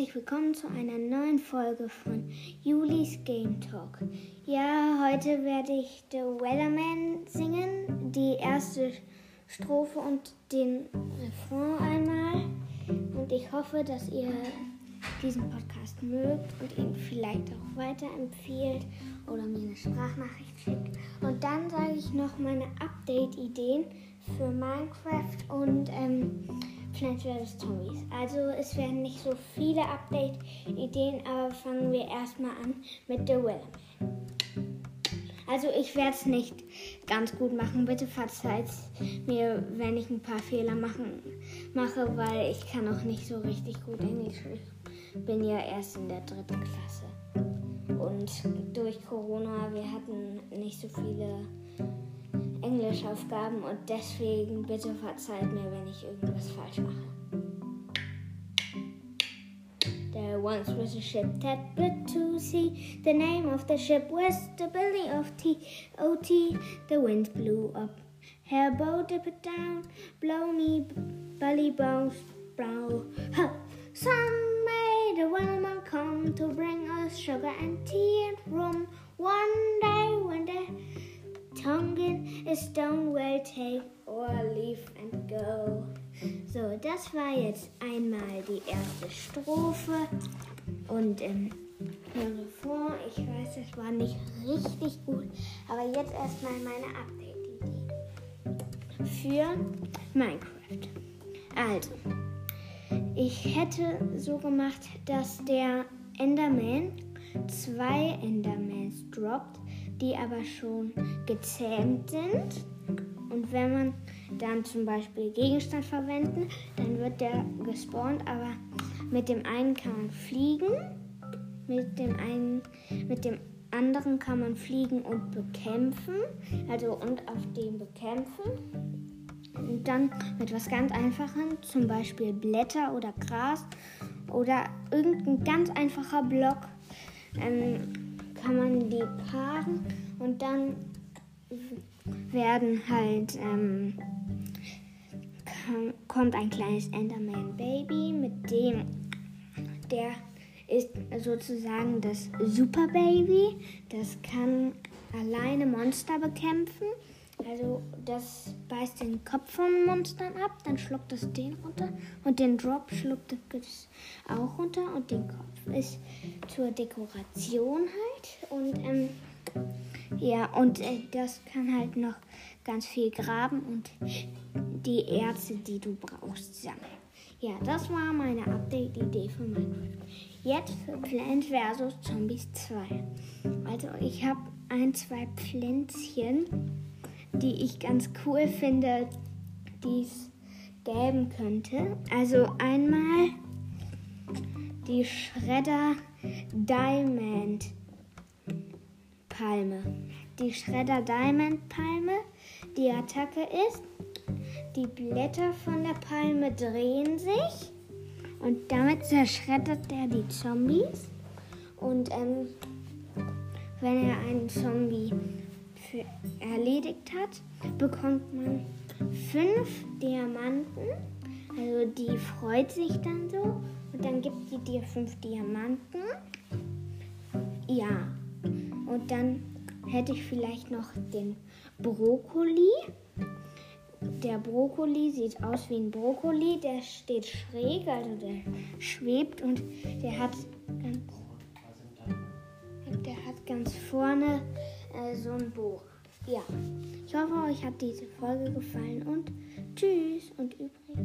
herzlich willkommen zu einer neuen Folge von Julis Game Talk. Ja, heute werde ich The Weatherman singen, die erste Strophe und den Refrain einmal. Und ich hoffe, dass ihr diesen Podcast mögt und ihn vielleicht auch weiterempfiehlt oder mir eine Sprachnachricht schickt. Und dann sage ich noch meine Update-Ideen für Minecraft und ähm, Plants vs. Zombies. Also es werden nicht so viele Update-Ideen, aber fangen wir erstmal an mit The Will. Also ich werde es nicht ganz gut machen. Bitte verzeiht mir, wenn ich ein paar Fehler machen, mache, weil ich kann auch nicht so richtig gut Englisch. Ich bin ja erst in der dritten Klasse. Und durch Corona, wir hatten nicht so viele Englischaufgaben und deswegen bitte verzeiht mir, wenn ich irgendwas falsch mache. Once was a ship that put to sea. The name of the ship was the Billy of T. O T. The wind blew up, her boat dipped down. Blow me, belly bones, brow. Huh. Some made a whaleman come to bring us sugar and tea and rum. One day when the Tongan is stone will take or leave and go. So, das war jetzt einmal die erste Strophe und ähm, der Refrain. Ich weiß, es war nicht richtig gut, aber jetzt erstmal meine Update-Idee für Minecraft. Also, ich hätte so gemacht, dass der Enderman zwei Endermans droppt die aber schon gezähmt sind. Und wenn man dann zum Beispiel Gegenstand verwenden, dann wird der gespawnt, aber mit dem einen kann man fliegen, mit dem einen, mit dem anderen kann man fliegen und bekämpfen, also und auf dem bekämpfen. Und dann mit was ganz Einfachem, zum Beispiel Blätter oder Gras oder irgendein ganz einfacher Block. Ähm, kann man die paaren und dann werden halt ähm, kommt ein kleines Enderman Baby, mit dem der ist sozusagen das Super Baby. Das kann alleine Monster bekämpfen. Also das beißt den Kopf von Monstern ab, dann schluckt es den runter und den Drop schluckt es auch runter und den Kopf ist zur Dekoration halt und ähm, ja und äh, das kann halt noch ganz viel graben und die Erze, die du brauchst, sammeln. Ja, das war meine Update-Idee für Minecraft. Jetzt für Plant vs. Zombies 2. Also ich habe ein, zwei Pflänzchen die ich ganz cool finde, die es geben könnte. Also einmal die Schredder Diamond Palme. Die Schredder Diamond Palme, die Attacke ist, die Blätter von der Palme drehen sich und damit zerschreddert er die Zombies. Und ähm, wenn er einen Zombie für erledigt hat, bekommt man fünf Diamanten. Also die freut sich dann so und dann gibt sie dir fünf Diamanten. Ja, und dann hätte ich vielleicht noch den Brokkoli. Der Brokkoli sieht aus wie ein Brokkoli, der steht schräg, also der schwebt und der hat ganz, der hat ganz vorne äh, so ein Buch. Ja, ich hoffe, euch hat diese Folge gefallen und tschüss und übrigens.